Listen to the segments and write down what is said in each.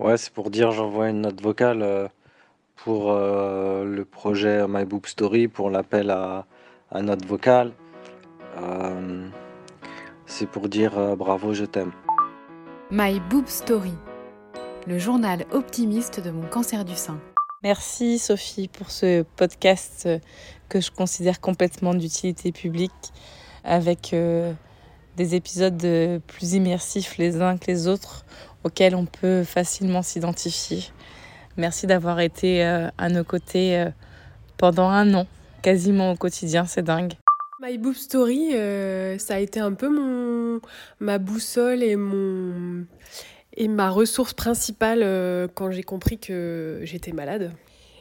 Ouais, c'est pour dire j'envoie une note vocale euh, pour euh, le projet My Boob Story, pour l'appel à, à note vocale. Euh, c'est pour dire euh, bravo, je t'aime. My Boob Story, le journal optimiste de mon cancer du sein. Merci Sophie pour ce podcast euh, que je considère complètement d'utilité publique avec euh, des épisodes euh, plus immersifs les uns que les autres auxquels on peut facilement s'identifier. Merci d'avoir été euh, à nos côtés euh, pendant un an, quasiment au quotidien, c'est dingue. My Boob Story, euh, ça a été un peu mon, ma boussole et, mon, et ma ressource principale quand j'ai compris que j'étais malade.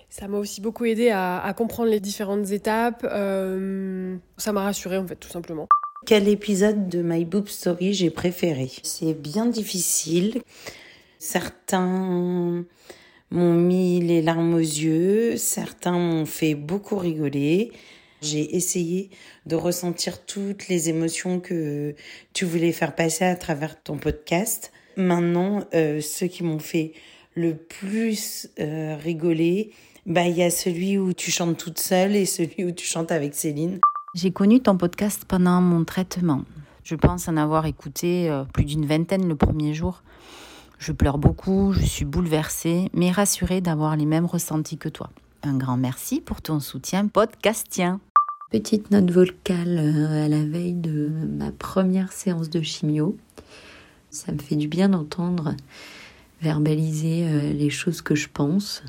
Ça m'a aussi beaucoup aidé à, comprendre les différentes étapes. ça m'a rassurée en fait, tout simplement. Quel épisode de My Boob Story j'ai préféré C'est bien difficile. Certains m'ont mis les larmes aux yeux, certains m'ont fait beaucoup rigoler. J'ai essayé de ressentir toutes les émotions que tu voulais faire passer à travers ton podcast. Maintenant, euh, ceux qui m'ont fait le plus euh, rigoler, bah il y a celui où tu chantes toute seule et celui où tu chantes avec Céline. J'ai connu ton podcast pendant mon traitement. Je pense en avoir écouté euh, plus d'une vingtaine le premier jour. Je pleure beaucoup, je suis bouleversée, mais rassurée d'avoir les mêmes ressentis que toi. Un grand merci pour ton soutien podcastien. Petite note vocale euh, à la veille de ma première séance de chimio. Ça me fait du bien d'entendre verbaliser euh, les choses que je pense.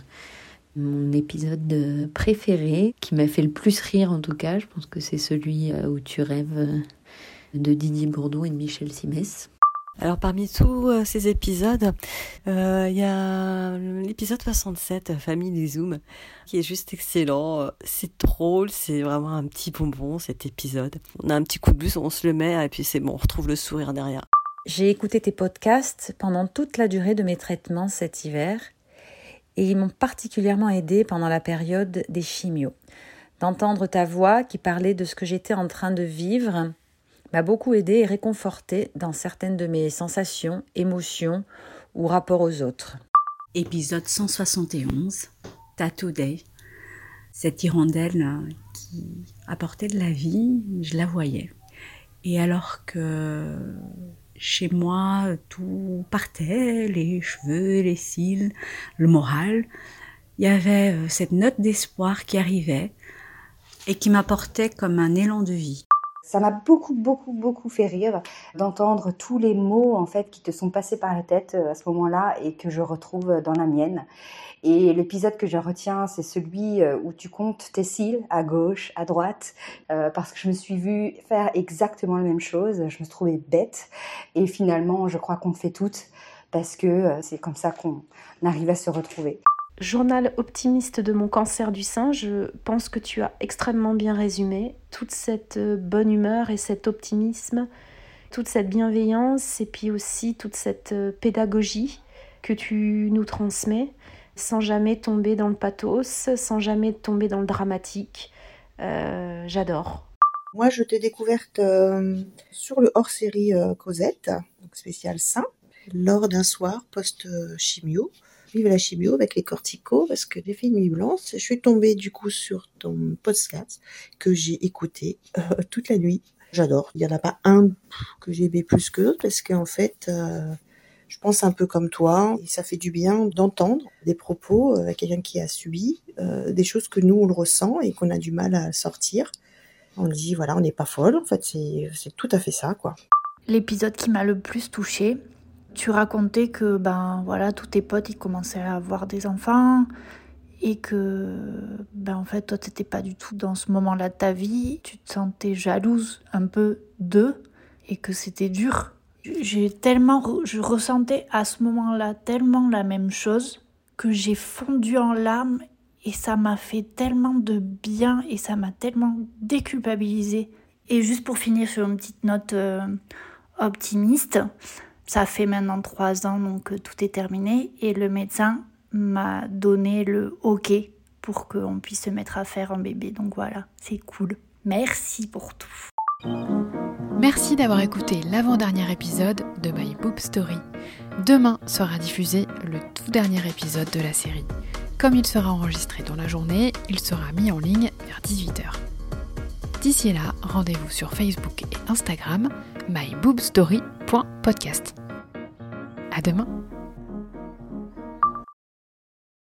Mon épisode euh, préféré, qui m'a fait le plus rire en tout cas, je pense que c'est celui euh, où tu rêves euh, de Didier Bourdon et de Michel Simès. Alors parmi tous ces épisodes, euh, il y a l'épisode 67, Famille des Zooms, qui est juste excellent. C'est drôle, c'est vraiment un petit bonbon cet épisode. On a un petit coup de bus, on se le met et puis c'est bon, on retrouve le sourire derrière. J'ai écouté tes podcasts pendant toute la durée de mes traitements cet hiver et ils m'ont particulièrement aidé pendant la période des chimios. D'entendre ta voix qui parlait de ce que j'étais en train de vivre m'a beaucoup aidé et réconforté dans certaines de mes sensations, émotions ou rapports aux autres. Épisode 171, Tattoo Day. Cette hirondelle euh, qui apportait de la vie, je la voyais. Et alors que chez moi, tout partait, les cheveux, les cils, le moral, il y avait euh, cette note d'espoir qui arrivait et qui m'apportait comme un élan de vie. Ça m'a beaucoup, beaucoup, beaucoup fait rire d'entendre tous les mots en fait qui te sont passés par la tête euh, à ce moment-là et que je retrouve dans la mienne. Et l'épisode que je retiens, c'est celui euh, où tu comptes tes cils à gauche, à droite, euh, parce que je me suis vue faire exactement la même chose. Je me trouvais bête et finalement, je crois qu'on le fait toutes parce que euh, c'est comme ça qu'on arrive à se retrouver. Journal optimiste de mon cancer du sein, je pense que tu as extrêmement bien résumé toute cette euh, bonne humeur et cet optimisme, toute cette bienveillance et puis aussi toute cette euh, pédagogie que tu nous transmets sans jamais tomber dans le pathos, sans jamais tomber dans le dramatique. Euh, J'adore. Moi, je t'ai découverte sur le hors-série Cosette, donc spécial sein, lors d'un soir post-chimio. Vive la chimio avec les corticos parce que j'ai fait une nuit blanche. Je suis tombée du coup sur ton podcast que j'ai écouté euh, toute la nuit. J'adore. Il n'y en a pas un que j'ai aimé plus que l'autre parce qu'en fait, euh, je pense un peu comme toi et ça fait du bien d'entendre des propos euh, à quelqu'un qui a subi des choses que nous on le ressent et qu'on a du mal à sortir. On dit voilà, on n'est pas folle. En fait, c'est tout à fait ça quoi. L'épisode qui m'a le plus touchée, tu racontais que ben voilà tous tes potes ils commençaient à avoir des enfants et que ben en fait toi t'étais pas du tout dans ce moment-là de ta vie, tu te sentais jalouse un peu d'eux et que c'était dur. J'ai tellement je ressentais à ce moment-là tellement la même chose que j'ai fondu en larmes et ça m'a fait tellement de bien et ça m'a tellement déculpabilisée. Et juste pour finir sur une petite note euh, optimiste, ça fait maintenant trois ans donc euh, tout est terminé et le médecin m'a donné le OK pour qu'on puisse se mettre à faire un bébé. Donc voilà, c'est cool. Merci pour tout. Merci d'avoir écouté l'avant-dernier épisode de My Boob Story. Demain sera diffusé le tout dernier épisode de la série. Comme il sera enregistré dans la journée, il sera mis en ligne vers 18h. D'ici là, rendez-vous sur Facebook et Instagram myboobstory.podcast. À demain!